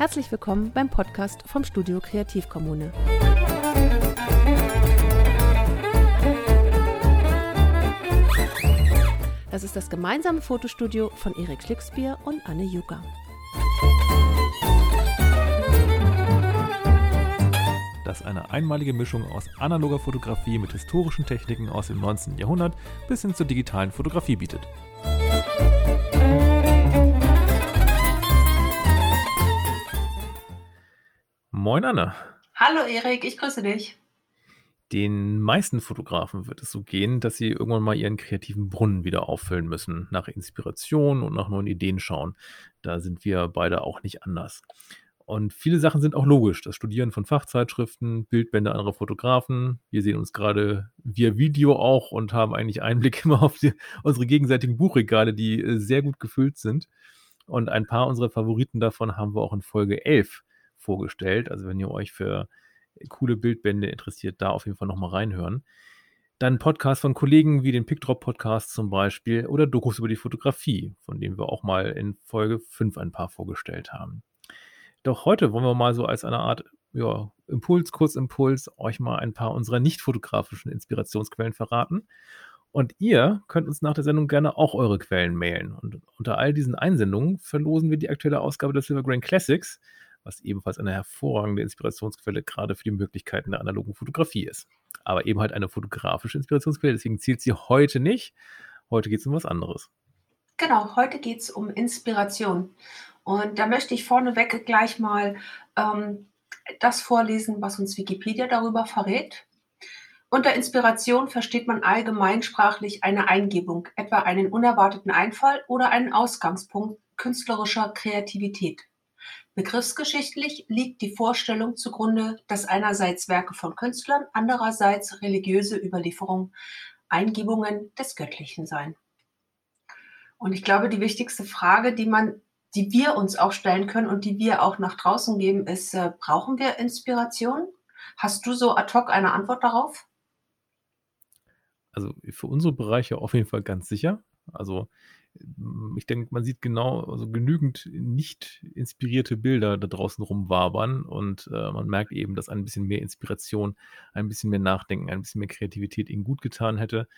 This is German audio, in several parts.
Herzlich willkommen beim Podcast vom Studio Kreativkommune. Das ist das gemeinsame Fotostudio von Erik Schlicksbier und Anne Jucker. das eine einmalige Mischung aus analoger Fotografie mit historischen Techniken aus dem 19. Jahrhundert bis hin zur digitalen Fotografie bietet. Moin Anna. Hallo Erik, ich grüße dich. Den meisten Fotografen wird es so gehen, dass sie irgendwann mal ihren kreativen Brunnen wieder auffüllen müssen, nach Inspiration und nach neuen Ideen schauen. Da sind wir beide auch nicht anders. Und viele Sachen sind auch logisch. Das Studieren von Fachzeitschriften, Bildbände anderer Fotografen. Wir sehen uns gerade via Video auch und haben eigentlich Einblick immer auf die, unsere gegenseitigen Buchregale, die äh, sehr gut gefüllt sind. Und ein paar unserer Favoriten davon haben wir auch in Folge 11 vorgestellt. Also wenn ihr euch für coole Bildbände interessiert, da auf jeden Fall nochmal reinhören. Dann Podcasts von Kollegen wie den Pickdrop Podcast zum Beispiel oder Dokus über die Fotografie, von denen wir auch mal in Folge 5 ein paar vorgestellt haben. Doch heute wollen wir mal so als eine Art ja, Impuls, Kurzimpuls, euch mal ein paar unserer nicht fotografischen Inspirationsquellen verraten. Und ihr könnt uns nach der Sendung gerne auch eure Quellen mailen. Und unter all diesen Einsendungen verlosen wir die aktuelle Ausgabe der Silver Grain Classics, was ebenfalls eine hervorragende Inspirationsquelle gerade für die Möglichkeiten der analogen Fotografie ist. Aber eben halt eine fotografische Inspirationsquelle, deswegen zielt sie heute nicht. Heute geht es um was anderes. Genau, heute geht es um Inspiration. Und da möchte ich vorneweg gleich mal ähm, das vorlesen, was uns Wikipedia darüber verrät. Unter Inspiration versteht man allgemeinsprachlich eine Eingebung, etwa einen unerwarteten Einfall oder einen Ausgangspunkt künstlerischer Kreativität. Begriffsgeschichtlich liegt die Vorstellung zugrunde, dass einerseits Werke von Künstlern, andererseits religiöse Überlieferungen Eingebungen des Göttlichen seien. Und ich glaube, die wichtigste Frage, die man die wir uns auch stellen können und die wir auch nach draußen geben, ist, äh, brauchen wir Inspiration? Hast du so ad hoc eine Antwort darauf? Also für unsere Bereiche auf jeden Fall ganz sicher. Also ich denke, man sieht genau, also genügend nicht inspirierte Bilder da draußen rumwabern und äh, man merkt eben, dass ein bisschen mehr Inspiration, ein bisschen mehr Nachdenken, ein bisschen mehr Kreativität ihnen gut getan hätte.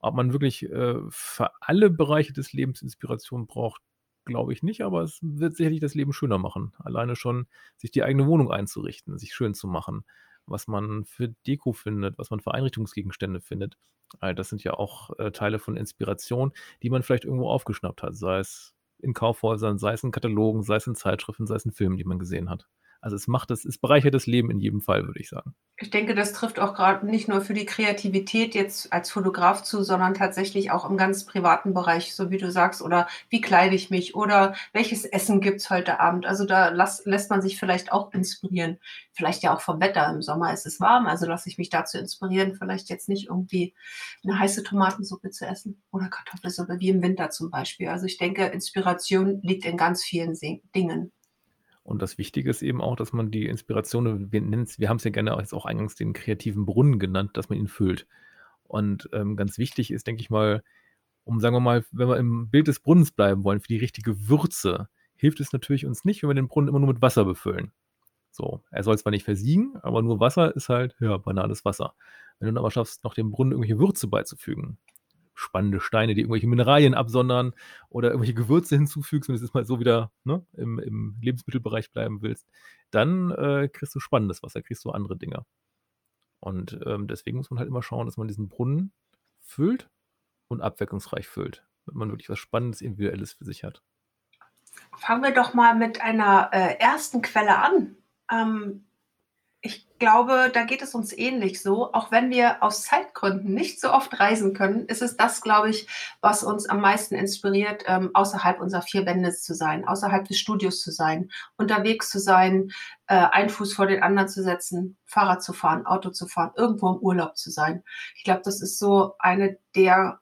Ob man wirklich äh, für alle Bereiche des Lebens Inspiration braucht, glaube ich nicht, aber es wird sicherlich das Leben schöner machen. Alleine schon sich die eigene Wohnung einzurichten, sich schön zu machen, was man für Deko findet, was man für Einrichtungsgegenstände findet. All das sind ja auch äh, Teile von Inspiration, die man vielleicht irgendwo aufgeschnappt hat, sei es in Kaufhäusern, sei es in Katalogen, sei es in Zeitschriften, sei es in Filmen, die man gesehen hat. Also es macht es, es bereichert das Leben in jedem Fall, würde ich sagen. Ich denke, das trifft auch gerade nicht nur für die Kreativität jetzt als Fotograf zu, sondern tatsächlich auch im ganz privaten Bereich, so wie du sagst, oder wie kleide ich mich oder welches Essen gibt es heute Abend. Also da las, lässt man sich vielleicht auch inspirieren. Vielleicht ja auch vom Wetter. Im Sommer ist es warm, also lasse ich mich dazu inspirieren, vielleicht jetzt nicht irgendwie eine heiße Tomatensuppe zu essen oder Kartoffelsuppe, wie im Winter zum Beispiel. Also ich denke, Inspiration liegt in ganz vielen Dingen. Und das Wichtige ist eben auch, dass man die Inspiration, wir, wir haben es ja gerne jetzt auch eingangs den kreativen Brunnen genannt, dass man ihn füllt. Und ähm, ganz wichtig ist, denke ich mal, um, sagen wir mal, wenn wir im Bild des Brunnens bleiben wollen, für die richtige Würze, hilft es natürlich uns nicht, wenn wir den Brunnen immer nur mit Wasser befüllen. So, er soll zwar nicht versiegen, aber nur Wasser ist halt, ja, banales Wasser. Wenn du dann aber schaffst, noch dem Brunnen irgendwelche Würze beizufügen, spannende Steine, die irgendwelche Mineralien absondern oder irgendwelche Gewürze hinzufügst und es ist mal so wieder ne, im, im, Lebensmittelbereich bleiben willst, dann äh, kriegst du spannendes Wasser, kriegst du andere Dinge. Und ähm, deswegen muss man halt immer schauen, dass man diesen Brunnen füllt und abwechslungsreich füllt, damit man wirklich was Spannendes, Individuelles für sich hat. Fangen wir doch mal mit einer äh, ersten Quelle an. Ähm, ich glaube, da geht es uns ähnlich so. Auch wenn wir aus Zeitgründen nicht so oft reisen können, ist es das, glaube ich, was uns am meisten inspiriert, ähm, außerhalb unserer vier Wände zu sein, außerhalb des Studios zu sein, unterwegs zu sein, äh, einen Fuß vor den anderen zu setzen, Fahrrad zu fahren, Auto zu fahren, irgendwo im Urlaub zu sein. Ich glaube, das ist so eine der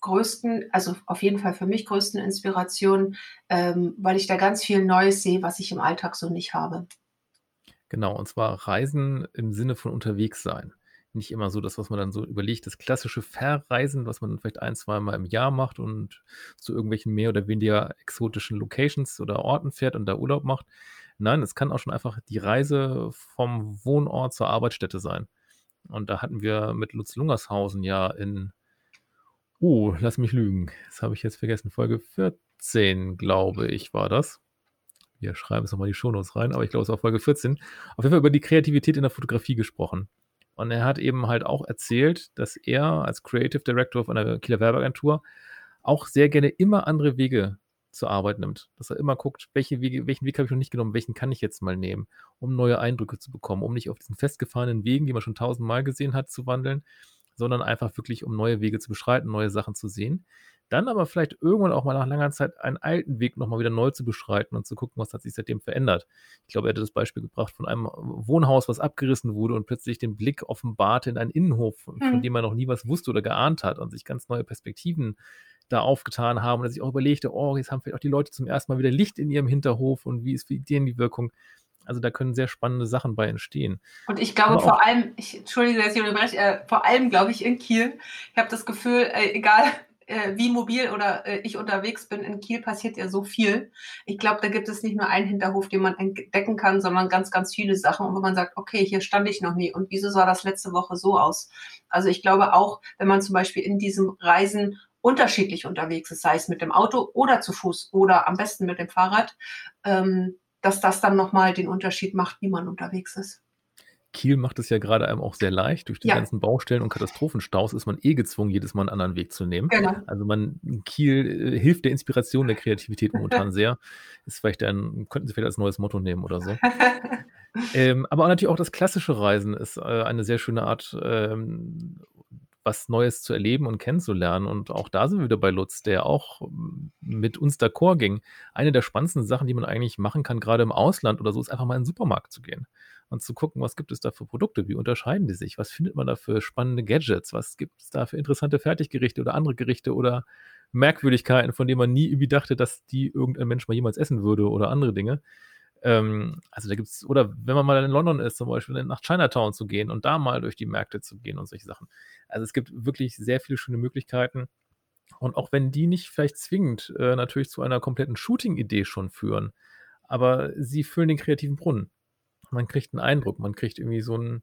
größten, also auf jeden Fall für mich größten Inspirationen, ähm, weil ich da ganz viel Neues sehe, was ich im Alltag so nicht habe. Genau, und zwar Reisen im Sinne von unterwegs sein. Nicht immer so das, was man dann so überlegt, das klassische Verreisen, was man vielleicht ein, zwei Mal im Jahr macht und zu irgendwelchen mehr oder weniger exotischen Locations oder Orten fährt und da Urlaub macht. Nein, es kann auch schon einfach die Reise vom Wohnort zur Arbeitsstätte sein. Und da hatten wir mit Lutz Lungershausen ja in, uh, lass mich lügen, das habe ich jetzt vergessen, Folge 14, glaube ich, war das. Wir schreiben es nochmal die Shownotes rein, aber ich glaube, es war Folge 14. Auf jeden Fall über die Kreativität in der Fotografie gesprochen. Und er hat eben halt auch erzählt, dass er als Creative Director von einer Kieler Werbeagentur auch sehr gerne immer andere Wege zur Arbeit nimmt. Dass er immer guckt, welche Wege, welchen Weg habe ich noch nicht genommen, welchen kann ich jetzt mal nehmen, um neue Eindrücke zu bekommen, um nicht auf diesen festgefahrenen Wegen, die man schon tausendmal gesehen hat, zu wandeln, sondern einfach wirklich, um neue Wege zu beschreiten, neue Sachen zu sehen. Dann aber vielleicht irgendwann auch mal nach langer Zeit einen alten Weg nochmal wieder neu zu beschreiten und zu gucken, was hat sich seitdem verändert. Ich glaube, er hatte das Beispiel gebracht von einem Wohnhaus, was abgerissen wurde und plötzlich den Blick offenbarte in einen Innenhof, von, mhm. dem man noch nie was wusste oder geahnt hat und sich ganz neue Perspektiven da aufgetan haben und er sich auch überlegte, oh, jetzt haben vielleicht auch die Leute zum ersten Mal wieder Licht in ihrem Hinterhof und wie ist für denen die Wirkung. Also da können sehr spannende Sachen bei entstehen. Und ich glaube vor allem, ich entschuldige, dass ich unterbreche, äh, vor allem glaube ich in Kiel. Ich habe das Gefühl, äh, egal äh, wie mobil oder äh, ich unterwegs bin, in Kiel passiert ja so viel. Ich glaube, da gibt es nicht nur einen Hinterhof, den man entdecken kann, sondern ganz, ganz viele Sachen, wo man sagt, okay, hier stand ich noch nie und wieso sah das letzte Woche so aus? Also ich glaube auch, wenn man zum Beispiel in diesem Reisen unterschiedlich unterwegs ist, sei es mit dem Auto oder zu Fuß oder am besten mit dem Fahrrad, ähm, dass das dann nochmal den Unterschied macht, wie man unterwegs ist. Kiel macht es ja gerade einem auch sehr leicht. Durch die ja. ganzen Baustellen und Katastrophenstaus ist man eh gezwungen, jedes Mal einen anderen Weg zu nehmen. Genau. Also man, Kiel äh, hilft der Inspiration der Kreativität momentan sehr. Ist vielleicht ein, könnten Sie vielleicht als neues Motto nehmen oder so. ähm, aber natürlich auch das klassische Reisen ist äh, eine sehr schöne Art, ähm, was Neues zu erleben und kennenzulernen. Und auch da sind wir wieder bei Lutz, der auch mit uns d'accord ging. Eine der spannendsten Sachen, die man eigentlich machen kann, gerade im Ausland oder so, ist einfach mal in den Supermarkt zu gehen und zu gucken, was gibt es da für Produkte, wie unterscheiden die sich, was findet man da für spannende Gadgets, was gibt es da für interessante Fertiggerichte oder andere Gerichte oder Merkwürdigkeiten, von denen man nie irgendwie dachte, dass die irgendein Mensch mal jemals essen würde oder andere Dinge. Ähm, also da gibt es, oder wenn man mal in London ist, zum Beispiel nach Chinatown zu gehen und da mal durch die Märkte zu gehen und solche Sachen. Also es gibt wirklich sehr viele schöne Möglichkeiten. Und auch wenn die nicht vielleicht zwingend äh, natürlich zu einer kompletten Shooting-Idee schon führen, aber sie füllen den kreativen Brunnen man kriegt einen Eindruck, man kriegt irgendwie so ein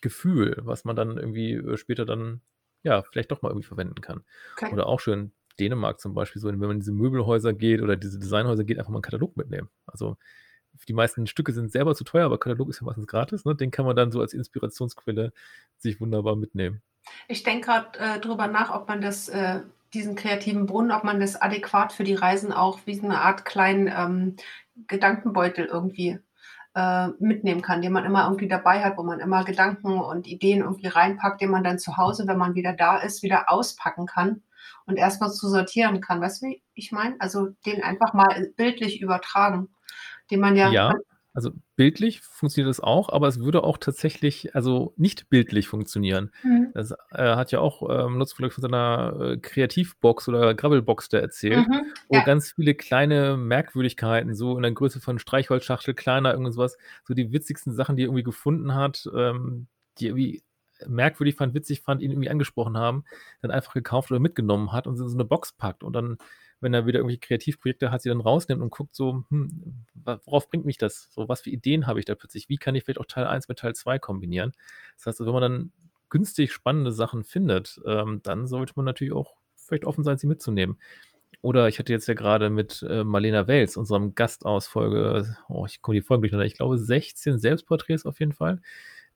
Gefühl, was man dann irgendwie äh, später dann, ja, vielleicht doch mal irgendwie verwenden kann. Okay. Oder auch schön Dänemark zum Beispiel, so wenn man in diese Möbelhäuser geht oder diese Designhäuser geht, einfach mal einen Katalog mitnehmen. Also die meisten Stücke sind selber zu teuer, aber Katalog ist ja meistens gratis. Ne? Den kann man dann so als Inspirationsquelle sich wunderbar mitnehmen. Ich denke gerade äh, drüber nach, ob man das, äh, diesen kreativen Brunnen, ob man das adäquat für die Reisen auch wie eine Art kleinen ähm, Gedankenbeutel irgendwie äh, mitnehmen kann, den man immer irgendwie dabei hat, wo man immer Gedanken und Ideen irgendwie reinpackt, den man dann zu Hause, wenn man wieder da ist, wieder auspacken kann und erstmal zu sortieren kann. Weißt du, wie ich meine? Also den einfach mal bildlich übertragen, den man ja, ja. Also bildlich funktioniert das auch, aber es würde auch tatsächlich, also nicht bildlich funktionieren. Mhm. Das äh, hat ja auch ähm, Lutz von seiner äh, Kreativbox oder Gravelbox da erzählt, mhm, wo ja. ganz viele kleine Merkwürdigkeiten, so in der Größe von Streichholzschachtel, kleiner, irgendwas, so die witzigsten Sachen, die er irgendwie gefunden hat, ähm, die irgendwie merkwürdig fand, witzig fand, ihn irgendwie angesprochen haben, dann einfach gekauft oder mitgenommen hat und in so eine Box packt und dann wenn er wieder irgendwelche Kreativprojekte hat, sie dann rausnimmt und guckt so, hm, worauf bringt mich das? So, was für Ideen habe ich da plötzlich? Wie kann ich vielleicht auch Teil 1 mit Teil 2 kombinieren? Das heißt, wenn man dann günstig spannende Sachen findet, ähm, dann sollte man natürlich auch vielleicht offen sein, sie mitzunehmen. Oder ich hatte jetzt ja gerade mit äh, Marlena Wels, unserem Gast aus Folge, oh, ich komme die Folge durcheinander, ich glaube 16 Selbstporträts auf jeden Fall.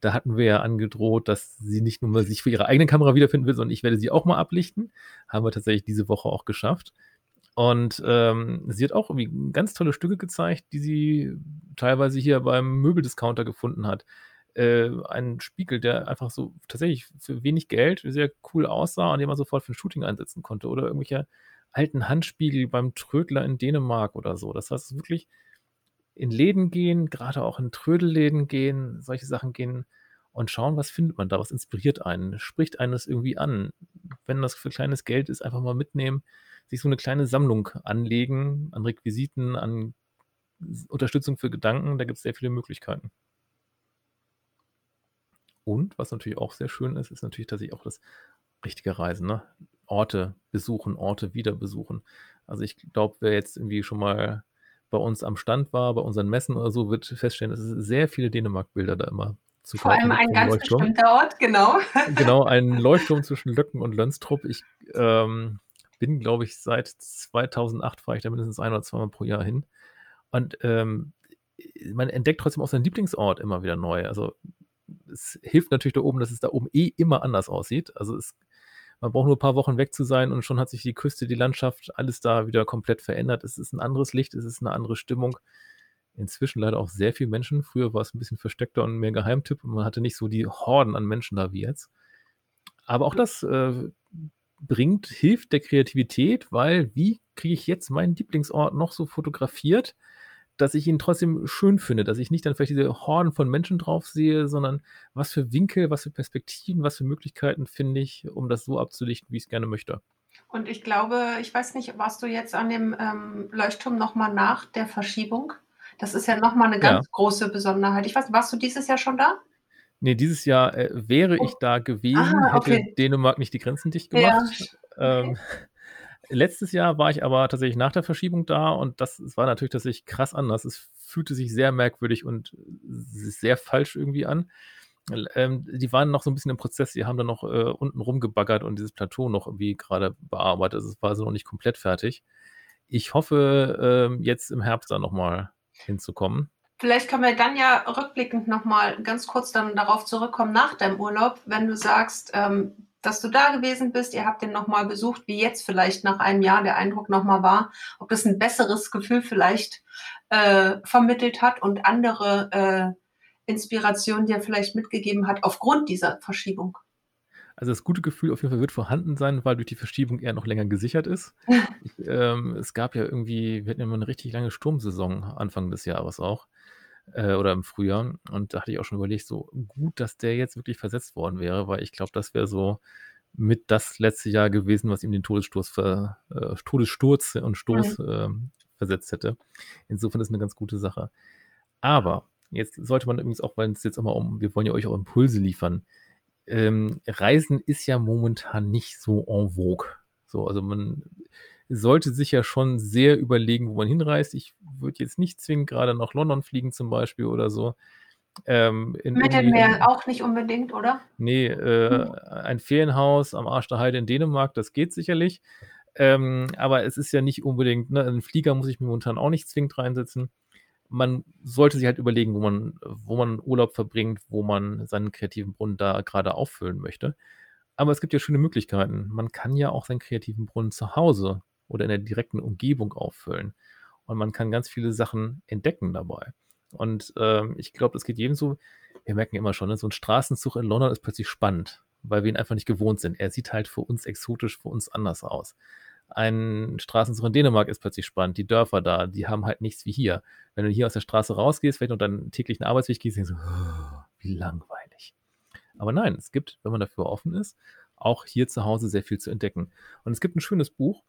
Da hatten wir ja angedroht, dass sie nicht nur mal sich für ihre eigene Kamera wiederfinden will, sondern ich werde sie auch mal ablichten. Haben wir tatsächlich diese Woche auch geschafft. Und ähm, sie hat auch irgendwie ganz tolle Stücke gezeigt, die sie teilweise hier beim Möbeldiscounter gefunden hat. Äh, ein Spiegel, der einfach so tatsächlich für wenig Geld sehr cool aussah und den man sofort für ein Shooting einsetzen konnte. Oder irgendwelche alten Handspiegel beim Trödler in Dänemark oder so. Das heißt, wirklich in Läden gehen, gerade auch in Trödelläden gehen, solche Sachen gehen und schauen, was findet man da, was inspiriert einen, spricht einen das irgendwie an. Wenn das für kleines Geld ist, einfach mal mitnehmen sich so eine kleine Sammlung anlegen an Requisiten, an Unterstützung für Gedanken. Da gibt es sehr viele Möglichkeiten. Und was natürlich auch sehr schön ist, ist natürlich tatsächlich auch das richtige Reisen. Ne? Orte besuchen, Orte wieder besuchen. Also ich glaube, wer jetzt irgendwie schon mal bei uns am Stand war, bei unseren Messen oder so, wird feststellen, dass es sehr viele Dänemark-Bilder da immer zu Vor allem ein ganz Leuchtturm. bestimmter Ort, genau. Genau, ein Leuchtturm zwischen Löcken und Lönstrup. Ich ähm, bin, glaube ich, seit 2008 fahre ich da mindestens ein oder zweimal pro Jahr hin. Und ähm, man entdeckt trotzdem auch seinen Lieblingsort immer wieder neu. Also es hilft natürlich da oben, dass es da oben eh immer anders aussieht. Also es, man braucht nur ein paar Wochen weg zu sein und schon hat sich die Küste, die Landschaft, alles da wieder komplett verändert. Es ist ein anderes Licht, es ist eine andere Stimmung inzwischen leider auch sehr viele Menschen. Früher war es ein bisschen versteckter und mehr Geheimtipp und man hatte nicht so die Horden an Menschen da wie jetzt. Aber auch das äh, bringt, hilft der Kreativität, weil wie kriege ich jetzt meinen Lieblingsort noch so fotografiert, dass ich ihn trotzdem schön finde, dass ich nicht dann vielleicht diese Horden von Menschen drauf sehe, sondern was für Winkel, was für Perspektiven, was für Möglichkeiten finde ich, um das so abzulichten, wie ich es gerne möchte. Und ich glaube, ich weiß nicht, warst du jetzt an dem ähm, Leuchtturm nochmal nach der Verschiebung? Das ist ja nochmal eine ganz ja. große Besonderheit. Ich weiß, warst du dieses Jahr schon da? Nee, dieses Jahr äh, wäre oh. ich da gewesen, ah, okay. hätte Dänemark nicht die Grenzen dicht gemacht. Ja. Ähm, letztes Jahr war ich aber tatsächlich nach der Verschiebung da und das, das war natürlich tatsächlich krass anders. Es fühlte sich sehr merkwürdig und sehr falsch irgendwie an. Ähm, die waren noch so ein bisschen im Prozess, die haben dann noch äh, unten rumgebaggert und dieses Plateau noch irgendwie gerade bearbeitet. Also es war so noch nicht komplett fertig. Ich hoffe, äh, jetzt im Herbst da nochmal hinzukommen. Vielleicht können wir dann ja rückblickend nochmal ganz kurz dann darauf zurückkommen nach deinem Urlaub, wenn du sagst, ähm, dass du da gewesen bist, ihr habt den nochmal besucht, wie jetzt vielleicht nach einem Jahr der Eindruck nochmal war, ob das ein besseres Gefühl vielleicht äh, vermittelt hat und andere äh, Inspirationen dir vielleicht mitgegeben hat aufgrund dieser Verschiebung. Also das gute Gefühl auf jeden Fall wird vorhanden sein, weil durch die Verschiebung eher noch länger gesichert ist. ich, ähm, es gab ja irgendwie, wir hatten ja mal eine richtig lange Sturmsaison Anfang des Jahres auch. Äh, oder im Frühjahr. Und da hatte ich auch schon überlegt, so gut, dass der jetzt wirklich versetzt worden wäre, weil ich glaube, das wäre so mit das letzte Jahr gewesen, was ihm den Todesstoß ver, äh, Todessturz und Stoß äh, versetzt hätte. Insofern ist eine ganz gute Sache. Aber jetzt sollte man übrigens auch, weil es jetzt auch mal um, wir wollen ja euch auch Impulse liefern, ähm, Reisen ist ja momentan nicht so en vogue. So, also man sollte sich ja schon sehr überlegen, wo man hinreist. Ich würde jetzt nicht zwingend gerade nach London fliegen zum Beispiel oder so. Ähm, Mittelmeer auch nicht unbedingt, oder? Nee, äh, hm. ein Ferienhaus am Arsch der Heide in Dänemark, das geht sicherlich. Ähm, aber es ist ja nicht unbedingt, ne, einen Flieger muss ich mir momentan auch nicht zwingend reinsetzen man sollte sich halt überlegen, wo man, wo man Urlaub verbringt, wo man seinen kreativen Brunnen da gerade auffüllen möchte. Aber es gibt ja schöne Möglichkeiten. Man kann ja auch seinen kreativen Brunnen zu Hause oder in der direkten Umgebung auffüllen. Und man kann ganz viele Sachen entdecken dabei. Und ähm, ich glaube, das geht jedem so. Wir merken immer schon, ne, so ein Straßenzug in London ist plötzlich spannend, weil wir ihn einfach nicht gewohnt sind. Er sieht halt für uns exotisch, für uns anders aus ein Straßenzug in Dänemark ist plötzlich spannend. Die Dörfer da, die haben halt nichts wie hier. Wenn du hier aus der Straße rausgehst, vielleicht noch deinen täglichen Arbeitsweg gehst, denkst du, oh, wie langweilig. Aber nein, es gibt, wenn man dafür offen ist, auch hier zu Hause sehr viel zu entdecken. Und es gibt ein schönes Buch.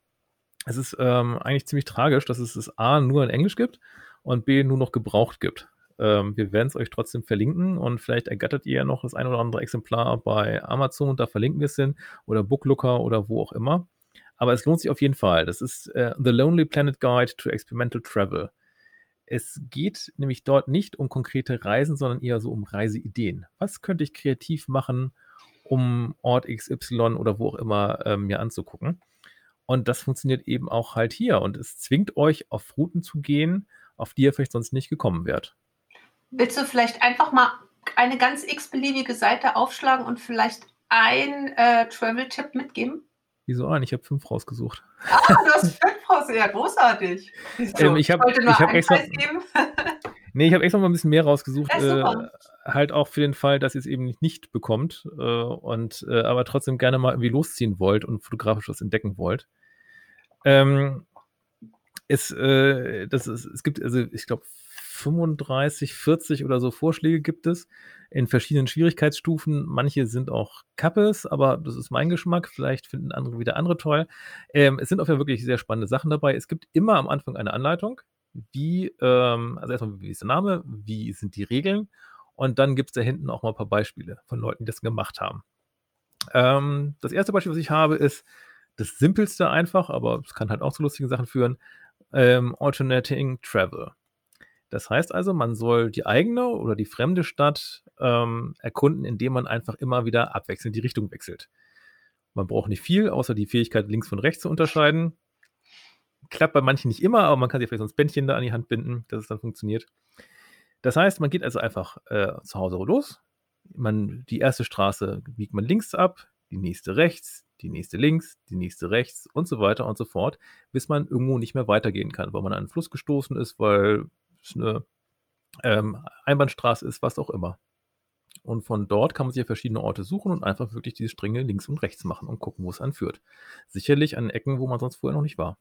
Es ist ähm, eigentlich ziemlich tragisch, dass es es A nur in Englisch gibt und B nur noch gebraucht gibt. Ähm, wir werden es euch trotzdem verlinken und vielleicht ergattert ihr ja noch das ein oder andere Exemplar bei Amazon, da verlinken wir es hin oder Booklooker oder wo auch immer. Aber es lohnt sich auf jeden Fall. Das ist äh, The Lonely Planet Guide to Experimental Travel. Es geht nämlich dort nicht um konkrete Reisen, sondern eher so um Reiseideen. Was könnte ich kreativ machen, um Ort XY oder wo auch immer ähm, mir anzugucken? Und das funktioniert eben auch halt hier. Und es zwingt euch, auf Routen zu gehen, auf die ihr vielleicht sonst nicht gekommen wärt. Willst du vielleicht einfach mal eine ganz x-beliebige Seite aufschlagen und vielleicht einen äh, Travel-Tipp mitgeben? Wieso an? Ich habe fünf rausgesucht. Ah, du hast fünf raus, ja, großartig. So, ähm, ich hab extra. Nee, ich habe extra mal ein bisschen mehr rausgesucht. Äh, halt auch für den Fall, dass ihr es eben nicht bekommt äh, und äh, aber trotzdem gerne mal irgendwie losziehen wollt und fotografisch was entdecken wollt. Ähm, es, äh, das ist, es gibt, also ich glaube, 35, 40 oder so Vorschläge gibt es in verschiedenen Schwierigkeitsstufen. Manche sind auch Kappes, aber das ist mein Geschmack. Vielleicht finden andere wieder andere toll. Ähm, es sind auch ja wirklich sehr spannende Sachen dabei. Es gibt immer am Anfang eine Anleitung. Wie, ähm, also erstmal, wie ist der Name? Wie sind die Regeln? Und dann gibt es da hinten auch mal ein paar Beispiele von Leuten, die das gemacht haben. Ähm, das erste Beispiel, was ich habe, ist das simpelste einfach, aber es kann halt auch zu lustigen Sachen führen. ähm, Alternating Travel. Das heißt also, man soll die eigene oder die fremde Stadt ähm, erkunden, indem man einfach immer wieder abwechselnd die Richtung wechselt. Man braucht nicht viel, außer die Fähigkeit, links von rechts zu unterscheiden. Klappt bei manchen nicht immer, aber man kann sich vielleicht so ein Bändchen da an die Hand binden, dass es dann funktioniert. Das heißt, man geht also einfach äh, zu Hause los. Man, die erste Straße biegt man links ab, die nächste rechts, die nächste links, die nächste rechts und so weiter und so fort, bis man irgendwo nicht mehr weitergehen kann, weil man an einen Fluss gestoßen ist, weil es eine ähm, Einbahnstraße ist, was auch immer. Und von dort kann man sich ja verschiedene Orte suchen und einfach wirklich diese Stränge links und rechts machen und gucken, wo es anführt. Sicherlich an Ecken, wo man sonst vorher noch nicht war.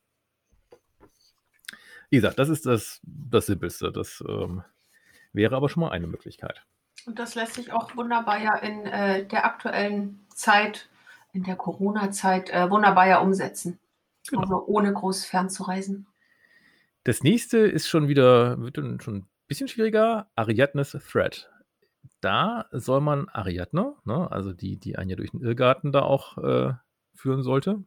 Wie gesagt, das ist das, das Simpelste. Das ähm, wäre aber schon mal eine Möglichkeit. Und das lässt sich auch wunderbar ja in äh, der aktuellen Zeit, in der Corona-Zeit, äh, wunderbar ja umsetzen. Genau. Also ohne groß fernzureisen. Das nächste ist schon wieder, wird schon ein bisschen schwieriger, Ariadnes Thread. Da soll man Ariadne, ne, also die, die einen ja durch den Irrgarten da auch äh, führen sollte,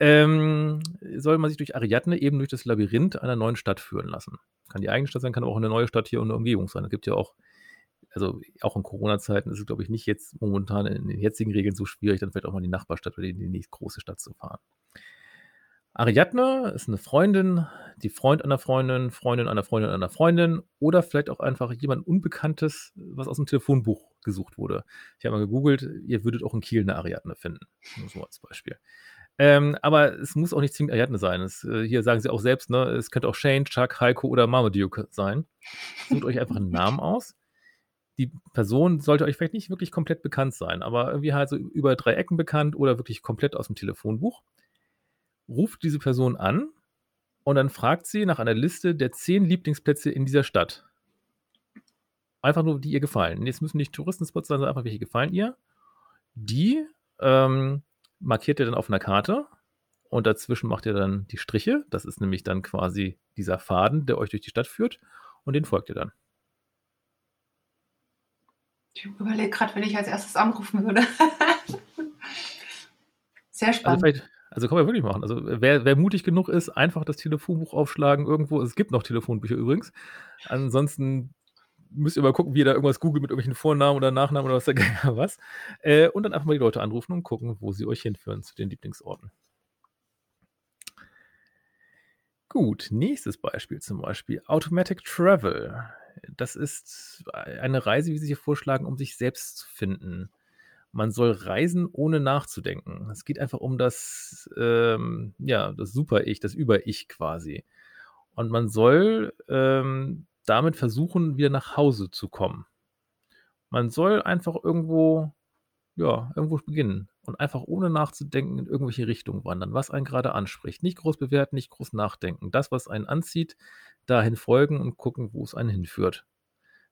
ähm, soll man sich durch Ariadne eben durch das Labyrinth einer neuen Stadt führen lassen. Kann die eigene Stadt sein, kann aber auch eine neue Stadt hier in der Umgebung sein. Es gibt ja auch, also auch in Corona-Zeiten ist es, glaube ich, nicht jetzt momentan in den jetzigen Regeln so schwierig, dann vielleicht auch mal in die Nachbarstadt oder in die nächste große Stadt zu fahren. Ariadne ist eine Freundin, die Freund einer Freundin, Freundin einer Freundin einer Freundin oder vielleicht auch einfach jemand Unbekanntes, was aus dem Telefonbuch gesucht wurde. Ich habe mal gegoogelt, ihr würdet auch in Kiel eine Ariadne finden. Nur so als Beispiel. Ähm, aber es muss auch nicht zwingend Ariadne sein. Es, äh, hier sagen sie auch selbst, ne, es könnte auch Shane, Chuck, Heiko oder Marmaduke sein. Sucht euch einfach einen Namen aus. Die Person sollte euch vielleicht nicht wirklich komplett bekannt sein, aber irgendwie halt so über drei Ecken bekannt oder wirklich komplett aus dem Telefonbuch ruft diese Person an und dann fragt sie nach einer Liste der zehn Lieblingsplätze in dieser Stadt. Einfach nur, die ihr gefallen. Jetzt müssen nicht Touristenspots sein, sondern einfach, welche gefallen ihr. Die ähm, markiert ihr dann auf einer Karte und dazwischen macht ihr dann die Striche. Das ist nämlich dann quasi dieser Faden, der euch durch die Stadt führt und den folgt ihr dann. Ich überlege gerade, wenn ich als erstes anrufen würde. Sehr Also spannend. vielleicht, also kann man wirklich machen. Also wer, wer mutig genug ist, einfach das Telefonbuch aufschlagen irgendwo. Es gibt noch Telefonbücher übrigens. Ansonsten müsst ihr mal gucken, wie ihr da irgendwas googelt mit irgendwelchen Vornamen oder Nachnamen oder was der Geier was. Äh, und dann einfach mal die Leute anrufen und gucken, wo sie euch hinführen zu den Lieblingsorten. Gut, nächstes Beispiel zum Beispiel Automatic Travel. Das ist eine Reise, wie Sie hier vorschlagen, um sich selbst zu finden. Man soll reisen, ohne nachzudenken. Es geht einfach um das, ähm, ja, das Super-Ich, das Über-Ich quasi. Und man soll ähm, damit versuchen, wieder nach Hause zu kommen. Man soll einfach irgendwo, ja, irgendwo beginnen und einfach ohne nachzudenken in irgendwelche Richtungen wandern, was einen gerade anspricht. Nicht groß bewerten, nicht groß nachdenken. Das, was einen anzieht, dahin folgen und gucken, wo es einen hinführt.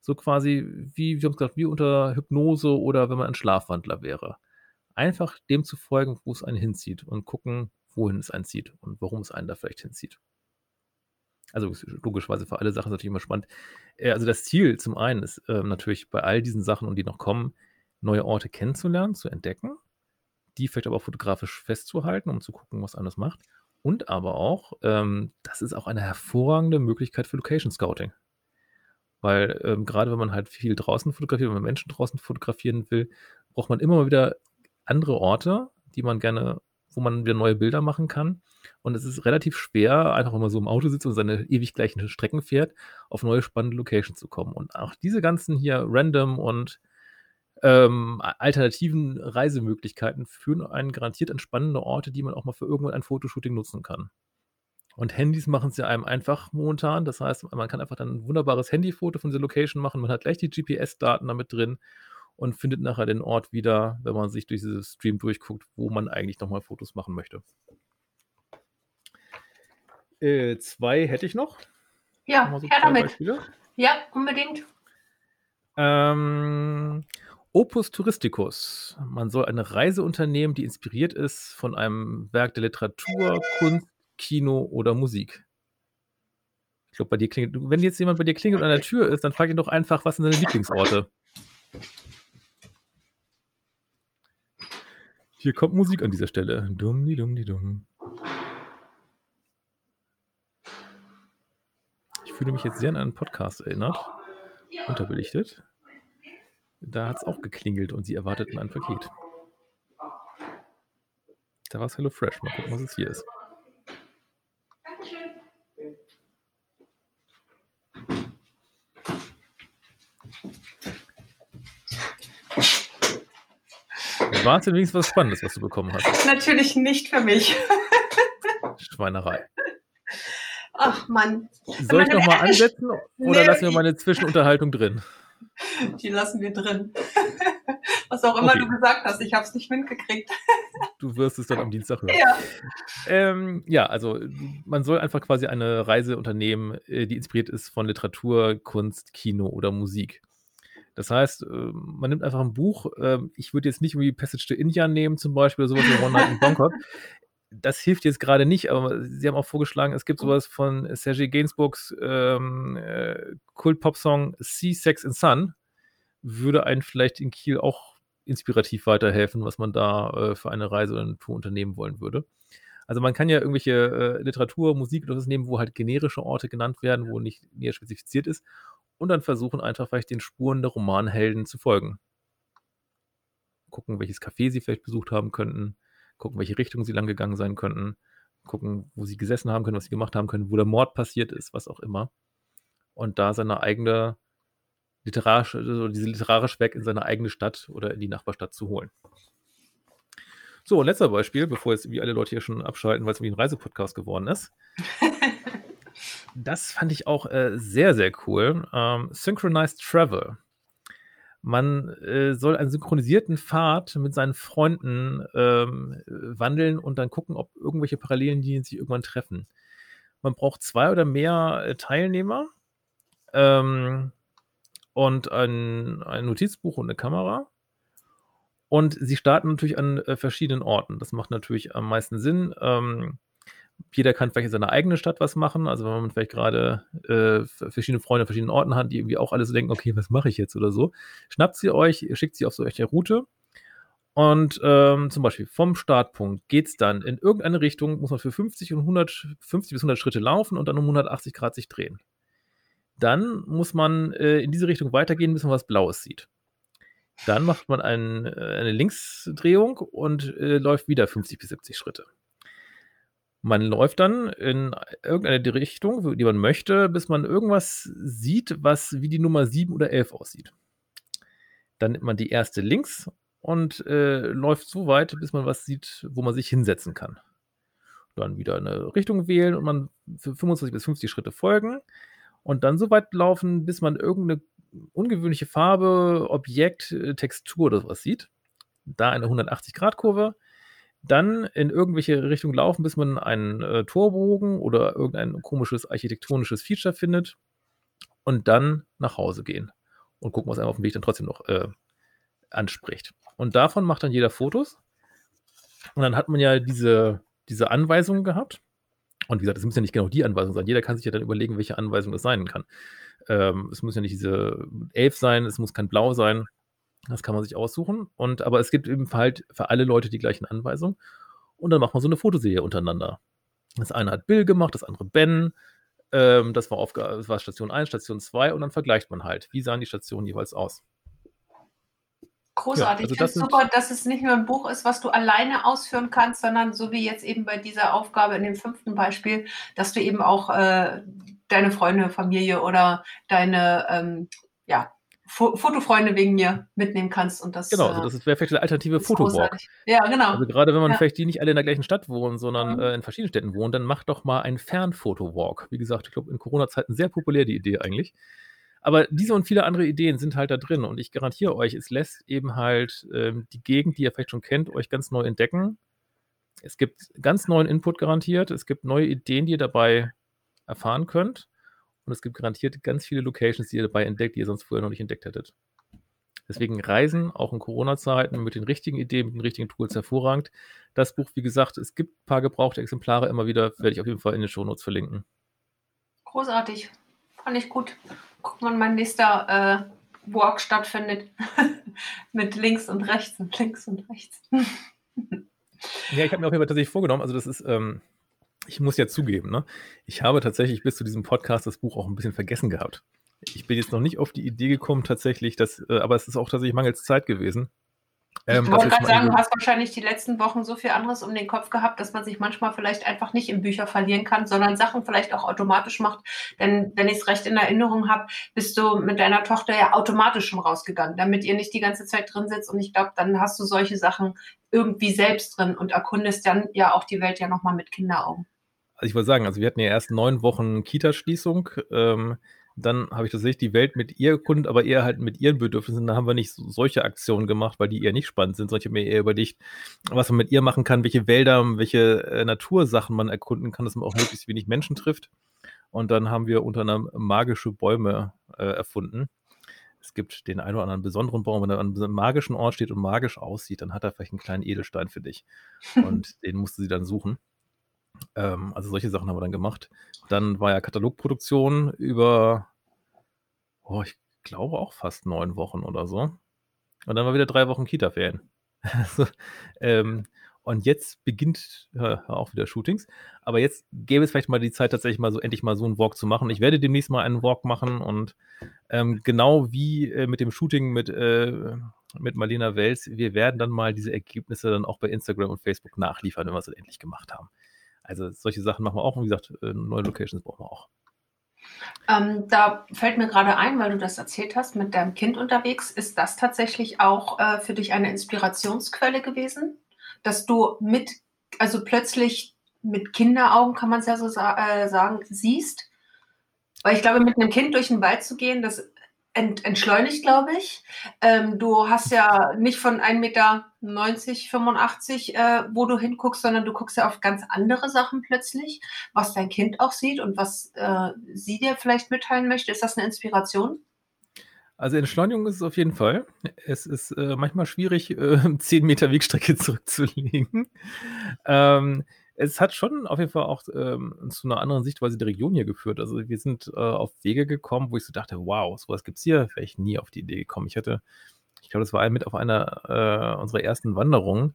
So quasi wie, wir haben gesagt, wie unter Hypnose oder wenn man ein Schlafwandler wäre. Einfach dem zu folgen, wo es einen hinzieht und gucken, wohin es einen zieht und warum es einen da vielleicht hinzieht. Also logischerweise für alle Sachen ist natürlich immer spannend. Äh, Also das Ziel zum einen ist ähm, natürlich bei all diesen Sachen und die noch kommen, neue Orte kennenzulernen, zu entdecken, die vielleicht aber auch fotografisch festzuhalten, um zu gucken, was anders macht. Und aber auch, ähm, das ist auch eine hervorragende Möglichkeit für Location Scouting. Weil ähm, gerade wenn man halt viel draußen fotografiert, wenn man Menschen draußen fotografieren will, braucht man immer mal wieder andere Orte, die man gerne, wo man wieder neue Bilder machen kann. Und es ist relativ schwer, einfach wenn man so im Auto sitzt und seine ewig gleichen Strecken fährt, auf neue spannende Locations zu kommen. Und auch diese ganzen hier random und ähm, alternativen Reisemöglichkeiten führen einen garantiert an spannende Orte, die man auch mal für irgendwann ein Fotoshooting nutzen kann. Und Handys machen es ja einem einfach momentan. Das heißt, man kann einfach dann ein wunderbares Handyfoto von dieser Location machen. Man hat gleich die GPS-Daten damit drin und findet nachher den Ort wieder, wenn man sich durch dieses Stream durchguckt, wo man eigentlich nochmal Fotos machen möchte. Äh, zwei hätte ich noch. Ja, so her damit. Beispiele. Ja, unbedingt. Ähm, Opus Touristicus. Man soll eine Reise unternehmen, die inspiriert ist von einem Werk der Literatur, Kunst, Kino oder Musik. Ich glaube, bei dir klingelt, wenn jetzt jemand bei dir klingelt und an der Tür ist, dann frag ihn doch einfach, was sind deine Lieblingsorte? Hier kommt Musik an dieser Stelle. Dumm, die dumm, die dumm. fühle mich jetzt sehr an einen Podcast erinnert. Unterbelichtet. Da hat es auch geklingelt und sie erwarteten ein Paket. Da war es HelloFresh. Mal gucken, was es hier ist. War es wenigstens was Spannendes, was du bekommen hast? Natürlich nicht für mich. Schweinerei. Ach Mann. Soll ich nochmal ansetzen oder Nee, lassen wir meine Zwischenunterhaltung drin? Die lassen wir drin. Was auch immer Okay. du gesagt hast, ich habe es nicht mitgekriegt. Du wirst es dann am Dienstag hören. Ja. Ähm, ja, also man soll einfach quasi eine Reise unternehmen, äh, die inspiriert ist von Literatur, Kunst, Kino oder Musik. Das heißt, äh, man nimmt einfach ein Buch. ähm, Ich würde jetzt nicht irgendwie Passage to India nehmen zum Beispiel oder sowas wie One Night in Bangkok. Das hilft jetzt gerade nicht, aber Sie haben auch vorgeschlagen, es gibt sowas von Sergei Gainsbourgs ähm, äh, Kult-Pop-Song Sea, Sex and Sun. Würde einen vielleicht in Kiel auch inspirativ weiterhelfen, was man da äh, für eine Reise oder eine Tour unternehmen wollen würde. Also man kann ja irgendwelche äh, Literatur, Musik oder was nehmen, wo halt generische Orte genannt werden, wo nicht näher spezifiziert ist und dann versuchen einfach vielleicht den Spuren der Romanhelden zu folgen. Gucken, welches Café sie vielleicht besucht haben könnten, gucken, welche Richtung sie lang gegangen sein könnten, gucken, wo sie gesessen haben können, was sie gemacht haben können, wo der Mord passiert ist, was auch immer. Und da seine eigene literarische, also diese literarische Werk in seine eigene Stadt oder in die Nachbarstadt zu holen. So, und letzter Beispiel, bevor jetzt wie alle Leute hier schon abschalten, weil es wie ein Reisepodcast geworden ist. Das fand ich auch äh, sehr, sehr cool. Ähm, Synchronized Travel. Man äh, soll einen synchronisierten Pfad mit seinen Freunden ähm, wandeln und dann gucken, ob irgendwelche Parallellinien sich irgendwann treffen. Man braucht zwei oder mehr äh, Teilnehmer ähm, und ein, ein Notizbuch und eine Kamera. Und sie starten natürlich an äh, verschiedenen Orten. Das macht natürlich am meisten Sinn. Ähm, jeder kann vielleicht in seiner eigenen Stadt was machen. Also wenn man vielleicht gerade äh, verschiedene Freunde an verschiedenen Orten hat, die irgendwie auch alle so denken, okay, was mache ich jetzt oder so, schnappt sie euch, schickt sie auf so euch Route. Und ähm, zum Beispiel vom Startpunkt geht es dann in irgendeine Richtung, muss man für 50 und 100, 50 bis 100 Schritte laufen und dann um 180 Grad sich drehen. Dann muss man äh, in diese Richtung weitergehen, bis man was Blaues sieht. Dann macht man ein, äh, eine Linksdrehung und äh, läuft wieder 50 bis 70 Schritte. Man läuft dann in irgendeine Richtung, die man möchte, bis man irgendwas sieht, was wie die Nummer 7 oder 11 aussieht. Dann nimmt man die erste links und äh, läuft so weit, bis man was sieht, wo man sich hinsetzen kann. Dann wieder eine Richtung wählen und man für 25 bis 50 Schritte folgen und dann so weit laufen, bis man irgendeine ungewöhnliche Farbe, Objekt, äh, Textur oder sowas sieht. Da eine 180-Grad-Kurve. Dann in irgendwelche Richtungen laufen, bis man einen äh, Torbogen oder irgendein komisches architektonisches Feature findet. Und dann nach Hause gehen und gucken, was einem auf dem Weg dann trotzdem noch äh, anspricht. Und davon macht dann jeder Fotos. Und dann hat man ja diese, diese Anweisungen gehabt. Und wie gesagt, es müssen ja nicht genau die Anweisungen sein. Jeder kann sich ja dann überlegen, welche Anweisung das sein kann. Ähm, es muss ja nicht diese Elf sein, es muss kein Blau sein. Das kann man sich aussuchen. Und, aber es gibt eben halt für alle Leute die gleichen Anweisungen. Und dann macht man so eine Fotoserie untereinander. Das eine hat Bill gemacht, das andere Ben. Ähm, das, war Aufgabe, das war Station 1, Station 2 und dann vergleicht man halt, wie sahen die Stationen jeweils aus. Großartig. also ich das finde sind- super, dass es nicht nur ein Buch ist, was du alleine ausführen kannst, sondern so wie jetzt eben bei dieser Aufgabe in dem fünften Beispiel, dass du eben auch äh, deine Freunde, Familie oder deine ähm, ja, Fo Fotofreunde wegen mir mitnehmen kannst. Und das, Genau, äh, also das wäre vielleicht der alternative Fotowalk. Ja, genau. Also gerade wenn man Ja. vielleicht die nicht alle in der gleichen Stadt wohnen, sondern Mhm. äh, in verschiedenen Städten wohnen, dann macht doch mal einen Fernfotowalk. Wie gesagt, ich glaube, in Corona-Zeiten sehr populär die Idee eigentlich. Aber diese und viele andere Ideen sind halt da drin und ich garantiere euch, es lässt eben halt ähm, die Gegend, die ihr vielleicht schon kennt, euch ganz neu entdecken. Es gibt ganz neuen Input garantiert, es gibt neue Ideen, die ihr dabei erfahren könnt und es gibt garantiert ganz viele Locations, die ihr dabei entdeckt, die ihr sonst vorher noch nicht entdeckt hättet. Deswegen Reisen, auch in Corona-Zeiten, mit den richtigen Ideen, mit den richtigen Tools hervorragend. Das Buch, wie gesagt, es gibt ein paar gebrauchte Exemplare immer wieder, werde ich auf jeden Fall in den Shownotes verlinken. Großartig. Fand ich gut. Gucken, wann mein nächster äh, Walk stattfindet. Mit links und rechts und links und rechts. Ja, ich habe mir auf jeden Fall tatsächlich vorgenommen, also das ist, ähm, ich muss ja zugeben, ne? Ich habe tatsächlich bis zu diesem Podcast das Buch auch ein bisschen vergessen gehabt. Ich bin jetzt noch nicht auf die Idee gekommen, tatsächlich, dass, äh, aber es ist auch tatsächlich mangels Zeit gewesen. Ähm, ich wollte gerade sagen, du hast wahrscheinlich die letzten Wochen so viel anderes um den Kopf gehabt, dass man sich manchmal vielleicht einfach nicht in Bücher verlieren kann, sondern Sachen vielleicht auch automatisch macht. Denn wenn ich es recht in Erinnerung habe, bist du mit deiner Tochter ja automatisch schon rausgegangen, damit ihr nicht die ganze Zeit drin sitzt. Und ich glaube, dann hast du solche Sachen irgendwie selbst drin und erkundest dann ja auch die Welt ja nochmal mit Kinderaugen. Also ich wollte sagen, also wir hatten ja erst neun Wochen Kita-Schließung. Ähm, dann habe ich tatsächlich die Welt mit ihr erkundet, aber eher halt mit ihren Bedürfnissen. Da haben wir nicht so, solche Aktionen gemacht, weil die eher nicht spannend sind, sondern ich habe mir eher überlegt, was man mit ihr machen kann, welche Wälder, welche äh, Natursachen man erkunden kann, dass man auch möglichst wenig Menschen trifft. Und dann haben wir unter anderem magische Bäume äh, erfunden. Es gibt den einen oder anderen besonderen Baum, wenn er an einem magischen Ort steht und magisch aussieht, dann hat er vielleicht einen kleinen Edelstein für dich. Und den musste sie dann suchen. Ähm, also solche Sachen haben wir dann gemacht. Dann war ja Katalogproduktion über, oh, ich glaube auch fast neun Wochen oder so. Und dann war wieder drei Wochen Kita-Ferien. also, ähm, und jetzt beginnt ja, auch wieder Shootings. Aber jetzt gäbe es vielleicht mal die Zeit, tatsächlich mal so endlich mal so einen Walk zu machen. Ich werde demnächst mal einen Walk machen und ähm, genau wie äh, mit dem Shooting mit, äh, mit Marlena Wels, wir werden dann mal diese Ergebnisse dann auch bei Instagram und Facebook nachliefern, wenn wir es dann endlich gemacht haben. Also solche Sachen machen wir auch. Und wie gesagt, äh, neue Locations brauchen wir auch. Ähm, da fällt mir gerade ein, weil du das erzählt hast, mit deinem Kind unterwegs. Ist das tatsächlich auch äh, für dich eine Inspirationsquelle gewesen? Dass du mit, also plötzlich mit Kinderaugen, kann man es ja so sa äh, sagen, siehst? Weil ich glaube, mit einem Kind durch den Wald zu gehen, das ent, entschleunigt, glaube ich. Ähm, du hast ja nicht von 1,90 Meter, 85, äh, wo du hinguckst, sondern du guckst ja auf ganz andere Sachen plötzlich, was dein Kind auch sieht und was äh, sie dir vielleicht mitteilen möchte. Ist das eine Inspiration? Also Entschleunigung ist es auf jeden Fall. Es ist äh, manchmal schwierig, äh, 10 Meter Wegstrecke zurückzulegen. Ähm, es hat schon auf jeden Fall auch ähm, zu einer anderen Sichtweise der Region hier geführt. Also wir sind äh, auf Wege gekommen, wo ich so dachte, wow, sowas gibt es hier. Wäre ich nie auf die Idee gekommen. Ich hatte, ich glaube, das war mit auf einer äh, unserer ersten Wanderungen.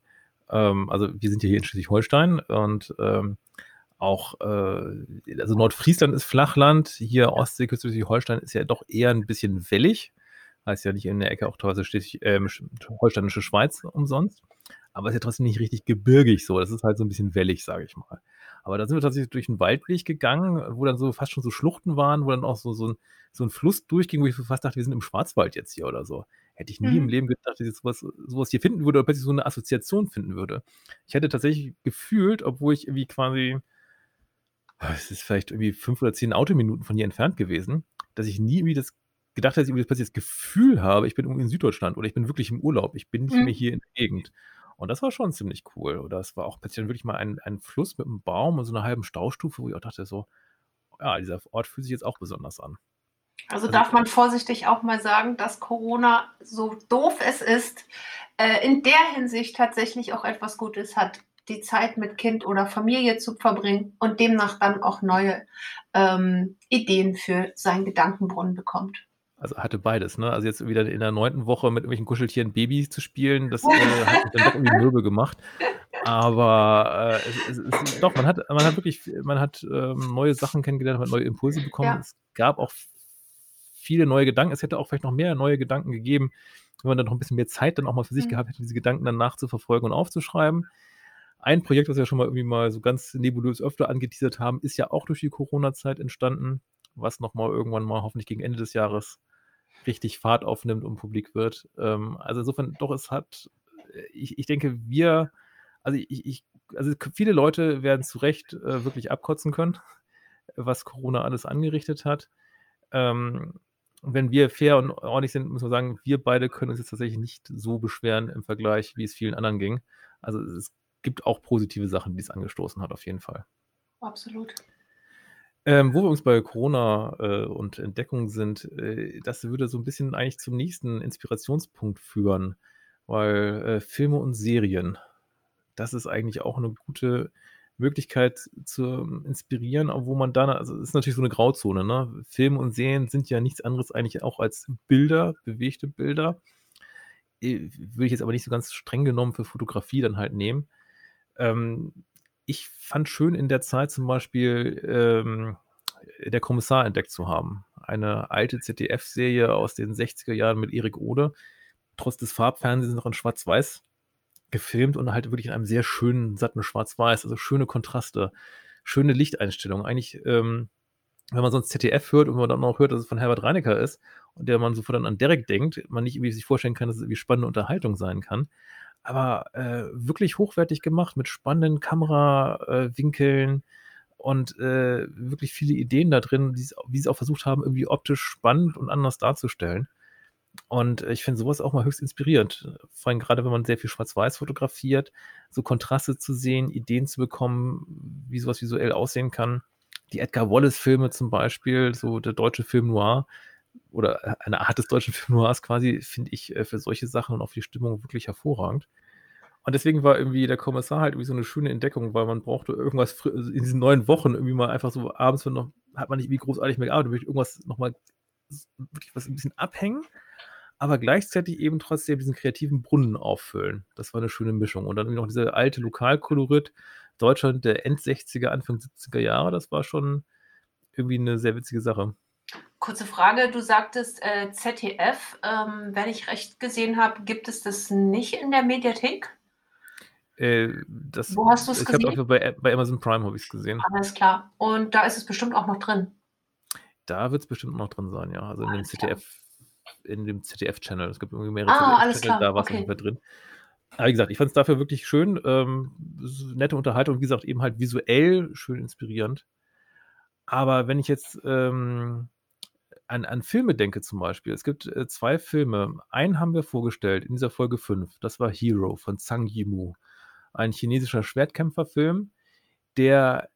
Ähm, also wir sind ja hier in Schleswig-Holstein und ähm, auch, äh, also Nordfriesland ist Flachland, hier Ostseeküste Schleswig-Holstein ist ja doch eher ein bisschen wellig. Heißt ja nicht in der Ecke auch teilweise Schleswig, äh, holsteinische Schweiz umsonst aber es ist ja trotzdem nicht richtig gebirgig so. Das ist halt so ein bisschen wellig, sage ich mal. Aber da sind wir tatsächlich durch einen Waldweg gegangen, wo dann so fast schon so Schluchten waren, wo dann auch so, so, ein, so ein Fluss durchging, wo ich fast dachte, wir sind im Schwarzwald jetzt hier oder so. Hätte ich nie mhm. im Leben gedacht, dass ich sowas, sowas hier finden würde oder plötzlich so eine Assoziation finden würde. Ich hätte tatsächlich gefühlt, obwohl ich irgendwie quasi, ah, es ist vielleicht irgendwie fünf oder zehn Autominuten von hier entfernt gewesen, dass ich nie irgendwie das gedacht hätte, dass ich plötzlich das Gefühl habe, ich bin irgendwie in Süddeutschland oder ich bin wirklich im Urlaub. Ich bin nicht mhm. mehr hier in der Gegend. Und das war schon ziemlich cool. Oder es war auch plötzlich wirklich mal ein, ein Fluss mit einem Baum und so einer halben Staustufe, wo ich auch dachte, so, ja, dieser Ort fühlt sich jetzt auch besonders an. Also, also darf man vorsichtig auch mal sagen, dass Corona, so doof es ist, äh, in der Hinsicht tatsächlich auch etwas Gutes hat, die Zeit mit Kind oder Familie zu verbringen und demnach dann auch neue ähm, Ideen für seinen Gedankenbrunnen bekommt. Also hatte beides, ne? Also jetzt wieder in der neunten Woche mit irgendwelchen Kuscheltieren Babys zu spielen, das äh, hat mich dann doch irgendwie mürbe gemacht. Aber äh, es, es, es, doch, man hat, man hat wirklich, man hat ähm, neue Sachen kennengelernt, man hat neue Impulse bekommen. Ja. Es gab auch viele neue Gedanken. Es hätte auch vielleicht noch mehr neue Gedanken gegeben, wenn man dann noch ein bisschen mehr Zeit dann auch mal für sich mhm. gehabt hätte, diese Gedanken dann nachzuverfolgen und aufzuschreiben. Ein Projekt, das wir schon mal irgendwie mal so ganz nebulös öfter angeteasert haben, ist ja auch durch die Corona-Zeit entstanden, was nochmal irgendwann mal hoffentlich gegen Ende des Jahres richtig Fahrt aufnimmt und publik wird. Ähm, also insofern doch, es hat, äh, ich, ich denke, wir, also ich, ich, also viele Leute werden zu Recht äh, wirklich abkotzen können, was Corona alles angerichtet hat. Ähm, wenn wir fair und ordentlich sind, muss man sagen, wir beide können uns jetzt tatsächlich nicht so beschweren im Vergleich, wie es vielen anderen ging. Also es gibt auch positive Sachen, die es angestoßen hat, auf jeden Fall. Absolut. Ähm, wo wir uns bei Corona äh, und Entdeckung sind, äh, das würde so ein bisschen eigentlich zum nächsten Inspirationspunkt führen, weil äh, Filme und Serien, das ist eigentlich auch eine gute Möglichkeit zu inspirieren, wo man dann, also es ist natürlich so eine Grauzone, ne? Filme und Serien sind ja nichts anderes eigentlich auch als Bilder, bewegte Bilder. Äh, würde ich jetzt aber nicht so ganz streng genommen für Fotografie dann halt nehmen. Ähm, ich fand schön in der Zeit zum Beispiel ähm, Der Kommissar entdeckt zu haben. Eine alte ZDF-Serie aus den 60er Jahren mit Erik Ode, trotz des Farbfernsehens noch in Schwarz-Weiß gefilmt und halt wirklich in einem sehr schönen, satten Schwarz-Weiß, also schöne Kontraste, schöne Lichteinstellungen. Eigentlich, ähm, wenn man sonst ZDF hört und man dann auch hört, dass es von Herbert Reinecker ist und der man sofort dann an Derek denkt, man nicht irgendwie sich vorstellen kann, dass es irgendwie spannende Unterhaltung sein kann. Aber äh, wirklich hochwertig gemacht mit spannenden Kamerawinkeln äh, und äh, wirklich viele Ideen da drin, wie sie auch versucht haben, irgendwie optisch spannend und anders darzustellen. Und ich finde sowas auch mal höchst inspirierend. Vor allem gerade, wenn man sehr viel Schwarz-Weiß fotografiert, so Kontraste zu sehen, Ideen zu bekommen, wie sowas visuell aussehen kann. Die Edgar Wallace-Filme zum Beispiel, so der deutsche Film Noir oder eine Art des deutschen Film Noirs quasi, finde ich äh, für solche Sachen und auf die Stimmung wirklich hervorragend. Und deswegen war irgendwie der Kommissar halt irgendwie so eine schöne Entdeckung, weil man brauchte irgendwas in diesen neun Wochen irgendwie mal einfach so abends, wenn noch, hat man nicht wie großartig mehr gearbeitet, möchte irgendwas nochmal wirklich was ein bisschen abhängen aber gleichzeitig eben trotzdem diesen kreativen Brunnen auffüllen. Das war eine schöne Mischung. Und dann noch diese alte Lokalkolorit, Deutschland der End-60er, Anfang 70er Jahre, das war schon irgendwie eine sehr witzige Sache. Kurze Frage, du sagtest äh, ZDF, ähm, wenn ich recht gesehen habe, gibt es das nicht in der Mediathek? Äh, das, Wo hast du es gesehen? Auch bei, bei Amazon Prime habe ich es gesehen. Alles klar. Und da ist es bestimmt auch noch drin. Da wird es bestimmt noch drin sein, ja. Also in dem ZDF in dem ZDF-Channel. Es gibt irgendwie mehrere ah, ZDF-Channel, da war es okay. drin. Aber wie gesagt, ich fand es dafür wirklich schön. Ähm, nette Unterhaltung, wie gesagt, eben halt visuell schön inspirierend. Aber wenn ich jetzt ähm, an, an Filme denke zum Beispiel, es gibt äh, zwei Filme. Einen haben wir vorgestellt in dieser Folge 5. Das war Hero von Zhang Yimou. Ein chinesischer Schwertkämpferfilm, der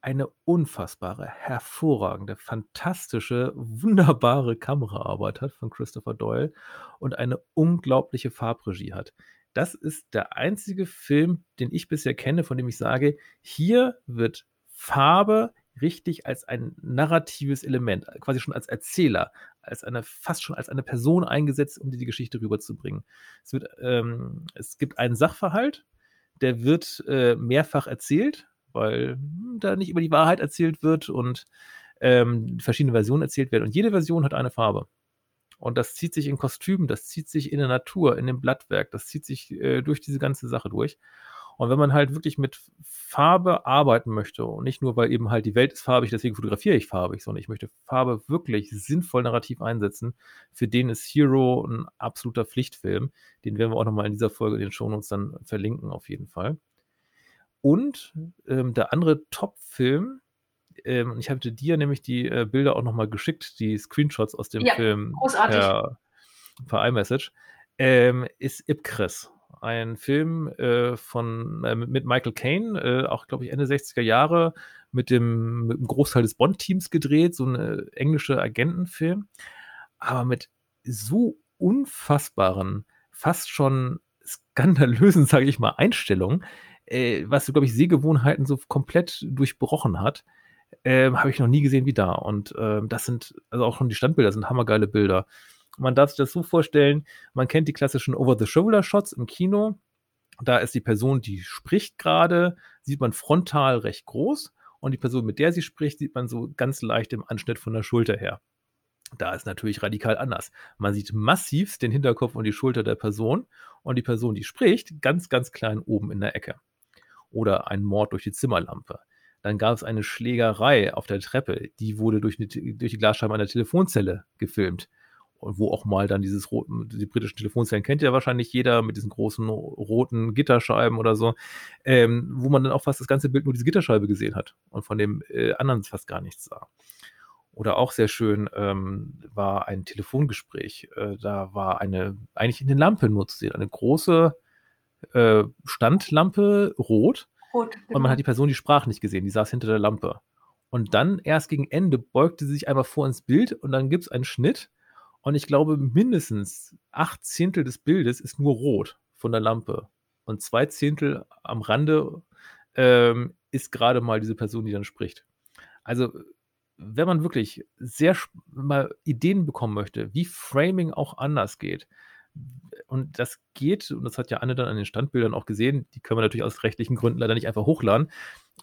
eine unfassbare, hervorragende, fantastische, wunderbare Kameraarbeit hat von Christopher Doyle und eine unglaubliche Farbregie hat. Das ist der einzige Film, den ich bisher kenne, von dem ich sage, hier wird Farbe richtig als ein narratives Element, quasi schon als Erzähler, als eine, fast schon als eine Person eingesetzt, um dir die Geschichte rüberzubringen. Es, wird, ähm, es gibt einen Sachverhalt, der wird äh, mehrfach erzählt, weil da nicht über die Wahrheit erzählt wird und ähm, verschiedene Versionen erzählt werden. Und jede Version hat eine Farbe. Und das zieht sich in Kostümen, das zieht sich in der Natur, in dem Blattwerk, das zieht sich äh, durch diese ganze Sache durch. Und wenn man halt wirklich mit Farbe arbeiten möchte und nicht nur, weil eben halt die Welt ist farbig, deswegen fotografiere ich farbig, sondern ich möchte Farbe wirklich sinnvoll narrativ einsetzen, für den ist Hero ein absoluter Pflichtfilm. Den werden wir auch nochmal in dieser Folge in den Shownotes dann verlinken, auf jeden Fall. Und ähm, der andere Top-Film, ähm, ich hatte dir nämlich die äh, Bilder auch nochmal geschickt, die Screenshots aus dem ja, Film großartig. per, per iMessage, ähm, ist Ipcris. Ein Film äh, von, äh, mit Michael Caine, äh, auch glaube ich Ende 60er Jahre, mit dem, mit dem Großteil des Bond-Teams gedreht, so ein äh, englischer Agentenfilm, aber mit so unfassbaren, fast schon skandalösen, sage ich mal, Einstellungen, äh, was, glaube ich, Sehgewohnheiten so komplett durchbrochen hat, äh, habe ich noch nie gesehen wie da. Und äh, das sind, also auch schon die Standbilder sind hammergeile Bilder. Man darf sich das so vorstellen, man kennt die klassischen Over-the-Shoulder-Shots im Kino. Da ist die Person, die spricht gerade, sieht man frontal recht groß und die Person, mit der sie spricht, sieht man so ganz leicht im Anschnitt von der Schulter her. Da ist natürlich radikal anders. Man sieht massiv den Hinterkopf und die Schulter der Person und die Person, die spricht, ganz, ganz klein oben in der Ecke oder ein Mord durch die Zimmerlampe. Dann gab es eine Schlägerei auf der Treppe, die wurde durch, eine, durch die Glasscheibe einer Telefonzelle gefilmt. Und wo auch mal dann dieses roten, die britischen Telefonzellen kennt ja wahrscheinlich jeder mit diesen großen roten Gitterscheiben oder so, ähm, wo man dann auch fast das ganze Bild nur diese Gitterscheibe gesehen hat und von dem äh, anderen fast gar nichts sah. Oder auch sehr schön ähm, war ein Telefongespräch. Äh, da war eine, eigentlich in den Lampe nur zu sehen, eine große äh, Standlampe rot. Rot genau. Und man genau. hat die Person die Sprach nicht gesehen, die saß hinter der Lampe. Und dann erst gegen Ende beugte sie sich einmal vor ins Bild und dann gibt es einen Schnitt. Und ich glaube, mindestens acht Zehntel des Bildes ist nur rot von der Lampe. Und zwei Zehntel am Rande ähm, ist gerade mal diese Person, die dann spricht. Also, wenn man wirklich sehr mal Ideen bekommen möchte, wie Framing auch anders geht, und das geht, und das hat ja Anne dann an den Standbildern auch gesehen, die können wir natürlich aus rechtlichen Gründen leider nicht einfach hochladen.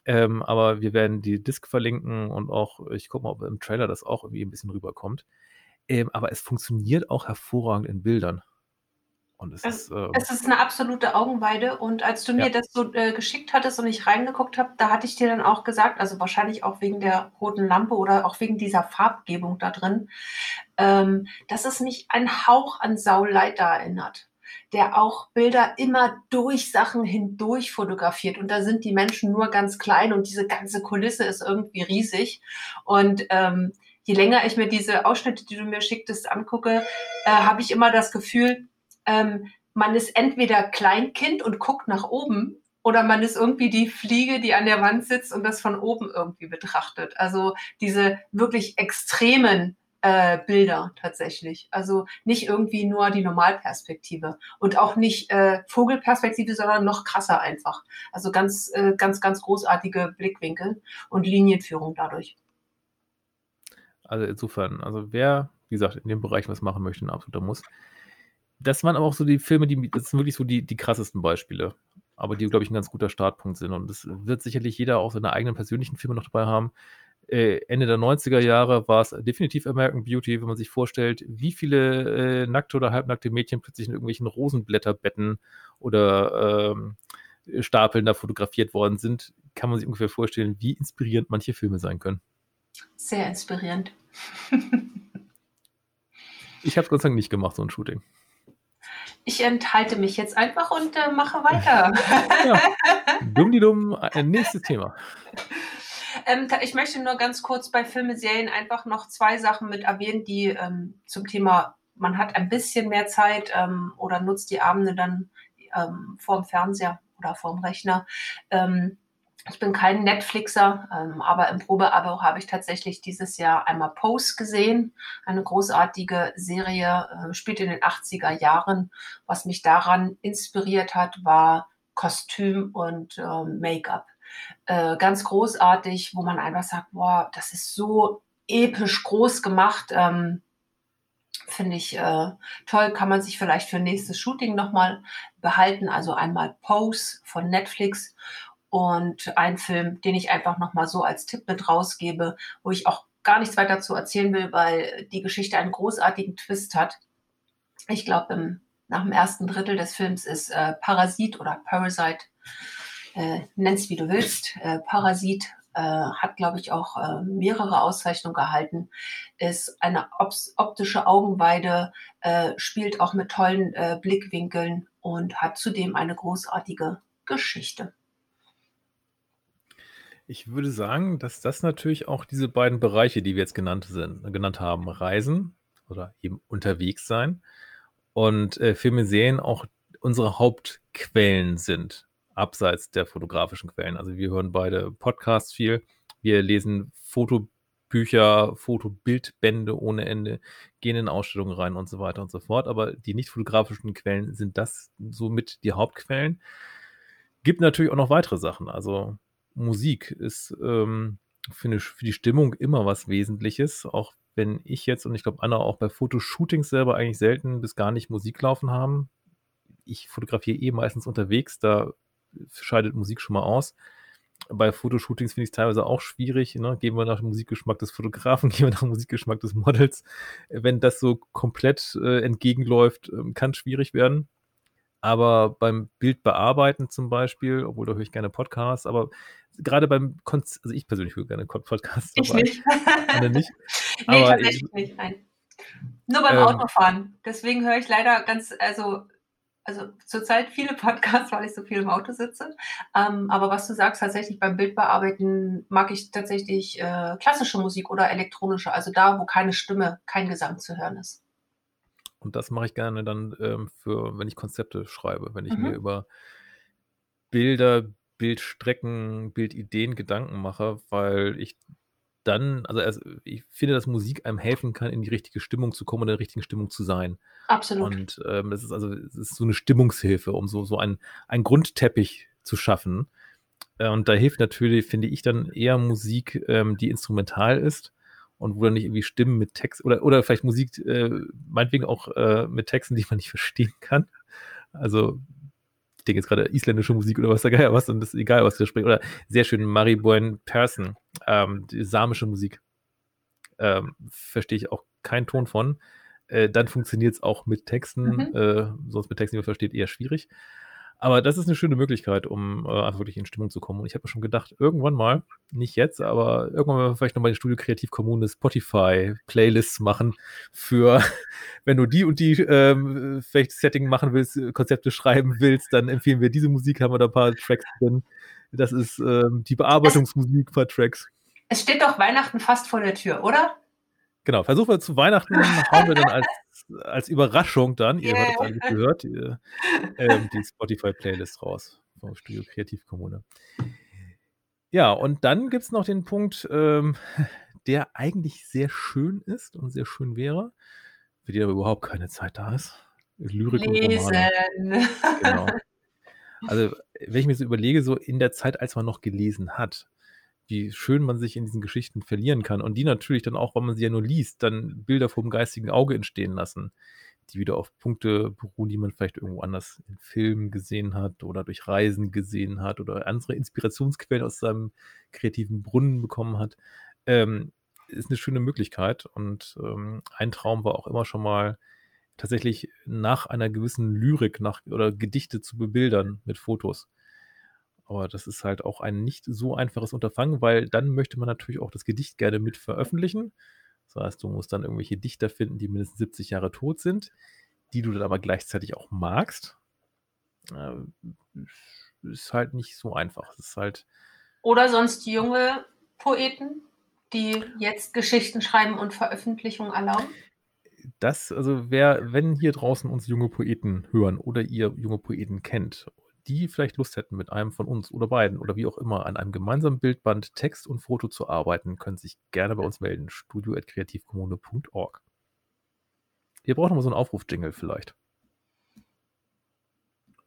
Ähm, aber wir werden die Disk verlinken und auch, ich gucke mal, ob im Trailer das auch irgendwie ein bisschen rüberkommt. Ähm, aber es funktioniert auch hervorragend in Bildern. Und es, es, ist, ähm, es ist eine absolute Augenweide. Und als du mir ja. das so äh, geschickt hattest und ich reingeguckt habe, da hatte ich dir dann auch gesagt, also wahrscheinlich auch wegen der roten Lampe oder auch wegen dieser Farbgebung da drin, ähm, dass es mich ein Hauch an Sauleiter erinnert der auch Bilder immer durch Sachen hindurch fotografiert. Und da sind die Menschen nur ganz klein und diese ganze Kulisse ist irgendwie riesig. Und ähm, je länger ich mir diese Ausschnitte, die du mir schicktest, angucke, äh, habe ich immer das Gefühl, ähm, man ist entweder Kleinkind und guckt nach oben oder man ist irgendwie die Fliege, die an der Wand sitzt und das von oben irgendwie betrachtet. Also diese wirklich extremen äh, Bilder tatsächlich. Also nicht irgendwie nur die Normalperspektive und auch nicht äh, Vogelperspektive, sondern noch krasser einfach. Also ganz, äh, ganz, ganz großartige Blickwinkel und Linienführung dadurch. Also insofern, also wer, wie gesagt, in dem Bereich was machen möchte, ein absoluter Muss das waren aber auch so die Filme, die, das sind wirklich so die, die krassesten Beispiele. Aber die, glaube ich, ein ganz guter Startpunkt sind. Und es wird sicherlich jeder auch seine eigenen persönlichen Filme noch dabei haben. Äh, Ende der 90er Jahre war es definitiv American Beauty, wenn man sich vorstellt, wie viele äh, nackte oder halbnackte Mädchen plötzlich in irgendwelchen Rosenblätterbetten oder ähm, Stapeln da fotografiert worden sind, kann man sich ungefähr vorstellen, wie inspirierend manche Filme sein können. Sehr inspirierend. ich habe es Gott sei Dank nicht gemacht, so ein Shooting. Ich enthalte mich jetzt einfach und äh, mache weiter. ja. Dumm die dumm, nächstes Thema. Ähm, ich möchte nur ganz kurz bei Filme, Serien einfach noch zwei Sachen mit erwähnen, die ähm, zum Thema, man hat ein bisschen mehr Zeit ähm, oder nutzt die Abende dann ähm, vorm Fernseher oder vorm Rechner. Ähm, ich bin kein Netflixer, ähm, aber im Probeabo habe ich tatsächlich dieses Jahr einmal Pose gesehen. Eine großartige Serie, äh, spielt in den 80er Jahren. Was mich daran inspiriert hat, war Kostüm und äh, Make-up. Äh, ganz großartig, wo man einfach sagt, boah, das ist so episch groß gemacht. Ähm, Finde ich äh, toll, kann man sich vielleicht für nächstes Shooting nochmal behalten. Also einmal Pose von Netflix und ein Film, den ich einfach nochmal so als Tipp mit rausgebe, wo ich auch gar nichts weiter zu erzählen will, weil die Geschichte einen großartigen Twist hat. Ich glaube, nach dem ersten Drittel des Films ist äh, Parasit oder Parasite, äh, nenn's wie du willst. Äh, Parasit äh, hat, glaube ich, auch äh, mehrere Auszeichnungen gehalten, ist eine optische Augenweide, äh, spielt auch mit tollen Blickwinkeln und hat zudem eine großartige Geschichte. Ich würde sagen, dass das natürlich auch diese beiden Bereiche, die wir jetzt genannt, sind, genannt haben, Reisen oder eben unterwegs sein und äh, Filme, Serien auch unsere Hauptquellen sind, abseits der fotografischen Quellen. Also wir hören beide Podcasts viel, wir lesen Fotobücher, Fotobildbände ohne Ende, gehen in Ausstellungen rein und so weiter und so fort. Aber die nicht fotografischen Quellen sind das somit die Hauptquellen. Gibt natürlich auch noch weitere Sachen. Also Musik ist ähm, für, eine, für die Stimmung immer was Wesentliches, auch wenn ich jetzt und ich glaube Anna auch bei Fotoshootings selber eigentlich selten bis gar nicht Musik laufen haben. Ich fotografiere eh meistens unterwegs, da scheidet Musik schon mal aus. Bei Fotoshootings finde ich es teilweise auch schwierig. Ne? Gehen wir nach dem Musikgeschmack des Fotografen, gehen wir nach dem Musikgeschmack des Models. Wenn das so komplett äh, entgegenläuft, äh, kann es schwierig werden. Aber beim Bildbearbeiten zum Beispiel, obwohl da höre ich gerne Podcasts, aber gerade beim Konz also ich persönlich höre gerne Podcasts. Ich nicht. nicht. nee, aber tatsächlich ich, nicht, nein. Nur beim ähm, Autofahren. Deswegen höre ich leider ganz, also, also zurzeit viele Podcasts, weil ich so viel im Auto sitze. Ähm, aber was du sagst, tatsächlich beim Bildbearbeiten mag ich tatsächlich äh, klassische Musik oder elektronische, also da, wo keine Stimme, kein Gesang zu hören ist. Und das mache ich gerne dann ähm, für, wenn ich Konzepte schreibe, wenn ich mhm. mir über Bilder, Bildstrecken, Bildideen Gedanken mache, weil ich dann, also, also ich finde, dass Musik einem helfen kann, in die richtige Stimmung zu kommen und in der richtigen Stimmung zu sein. Absolut. Und ähm, das ist also das ist so eine Stimmungshilfe, um so, so ein, ein Grundteppich zu schaffen. Äh, und da hilft natürlich, finde ich, dann eher Musik, ähm, die instrumental ist und wo dann nicht irgendwie Stimmen mit Text oder, oder vielleicht Musik, äh, meinetwegen auch äh, mit Texten, die man nicht verstehen kann. Also, ich denke jetzt gerade isländische Musik oder was da geil was und das ist egal, was wir sprechen. Oder sehr schön Mariboine Persson, ähm, die samische Musik. Ähm, verstehe ich auch keinen Ton von. Äh, dann funktioniert es auch mit Texten, mhm. äh, sonst mit Texten, die man versteht, eher schwierig. Aber das ist eine schöne Möglichkeit, um äh, einfach wirklich in Stimmung zu kommen. Und ich habe mir schon gedacht, irgendwann mal, nicht jetzt, aber irgendwann mal vielleicht nochmal die Studio Kreativ Kommune Spotify-Playlists machen für, wenn du die und die ähm, vielleicht Setting machen willst, Konzepte schreiben willst, dann empfehlen wir diese Musik, haben wir da ein paar Tracks drin. Das ist ähm, die Bearbeitungsmusik, ein paar Tracks. Es steht doch Weihnachten fast vor der Tür, oder? Genau, versuchen wir zu Weihnachten, hauen wir dann als, als Überraschung dann, ihr yeah. habt es gehört, die, ähm, die Spotify-Playlist raus vom Studio Kreativkommune. Ja, und dann gibt es noch den Punkt, ähm, der eigentlich sehr schön ist und sehr schön wäre, für die aber überhaupt keine Zeit da ist. Lyrik Lesen. und Romane. Genau. Also, wenn ich mir so überlege, so in der Zeit, als man noch gelesen hat, wie schön man sich in diesen Geschichten verlieren kann und die natürlich dann auch, weil man sie ja nur liest, dann Bilder vom geistigen Auge entstehen lassen, die wieder auf Punkte beruhen, die man vielleicht irgendwo anders in Filmen gesehen hat oder durch Reisen gesehen hat oder andere Inspirationsquellen aus seinem kreativen Brunnen bekommen hat. Ähm, ist eine schöne Möglichkeit und ähm, ein Traum war auch immer schon mal tatsächlich nach einer gewissen Lyrik nach, oder Gedichte zu bebildern mit Fotos. Aber das ist halt auch ein nicht so einfaches Unterfangen, weil dann möchte man natürlich auch das Gedicht gerne mit veröffentlichen. Das heißt, du musst dann irgendwelche Dichter finden, die mindestens 70 Jahre tot sind, die du dann aber gleichzeitig auch magst. Äh, ist halt nicht so einfach. Es ist halt. Oder sonst junge Poeten, die jetzt Geschichten schreiben und Veröffentlichung erlauben? Das, also wer, wenn hier draußen uns junge Poeten hören oder ihr junge Poeten kennt die vielleicht Lust hätten, mit einem von uns oder beiden oder wie auch immer an einem gemeinsamen Bildband, Text und Foto zu arbeiten, können sich gerne bei uns melden. studio.kreativkommune.org. Ihr braucht nochmal so einen Aufruf-Jingle vielleicht.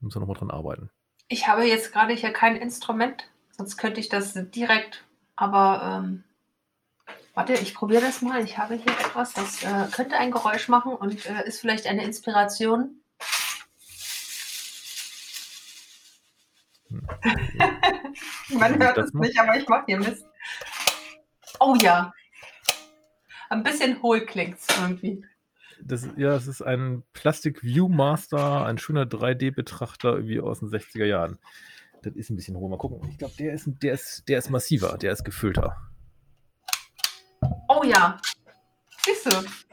Müssen wir nochmal dran arbeiten. Ich habe jetzt gerade hier kein Instrument, sonst könnte ich das direkt, aber ähm, warte, ich probiere das mal. Ich habe hier etwas, das äh, könnte ein Geräusch machen und äh, ist vielleicht eine Inspiration Man hört es nicht, aber ich mache hier Mist. Oh ja. Ein bisschen hohl klingt es irgendwie. Das, ja, es ist ein Plastic Viewmaster, ein schöner 3D-Betrachter irgendwie aus den 60er Jahren. Das ist ein bisschen hohl. Mal gucken. Ich glaube, der ist, der, ist, der ist massiver, der ist gefüllter. Oh ja. Siehst du?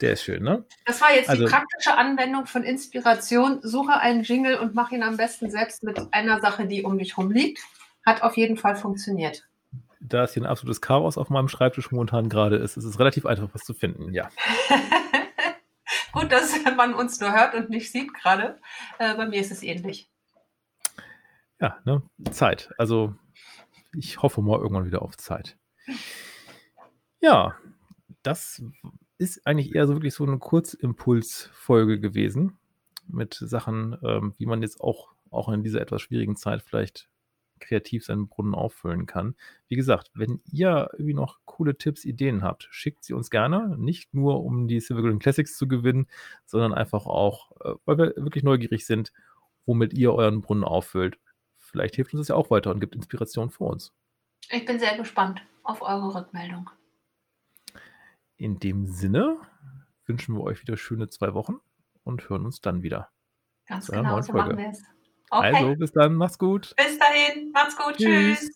Der ist schön, ne? Das war jetzt also, die praktische Anwendung von Inspiration. Suche einen Jingle und mach ihn am besten selbst mit einer Sache, die um dich rum liegt. Hat auf jeden Fall funktioniert. Da es hier ein absolutes Chaos auf meinem Schreibtisch momentan gerade ist, ist es relativ einfach, was zu finden, ja. Gut, dass man uns nur hört und nicht sieht gerade. Äh, bei mir ist es ähnlich. Ja, ne? Zeit. Also ich hoffe mal irgendwann wieder auf Zeit. Ja, das ist eigentlich eher so wirklich so eine Kurzimpulsfolge gewesen mit Sachen, ähm, wie man jetzt auch, auch in dieser etwas schwierigen Zeit vielleicht kreativ seinen Brunnen auffüllen kann. Wie gesagt, wenn ihr irgendwie noch coole Tipps, Ideen habt, schickt sie uns gerne. Nicht nur, um die Silver Green Classics zu gewinnen, sondern einfach auch, äh, weil wir wirklich neugierig sind, womit ihr euren Brunnen auffüllt. Vielleicht hilft uns das ja auch weiter und gibt Inspiration für uns. Ich bin sehr gespannt auf eure Rückmeldung. In dem Sinne wünschen wir euch wieder schöne zwei Wochen und hören uns dann wieder. Ganz genau, so machen wir es. Okay. Also, bis dann, macht's gut. Bis dahin, macht's gut, tschüss. tschüss.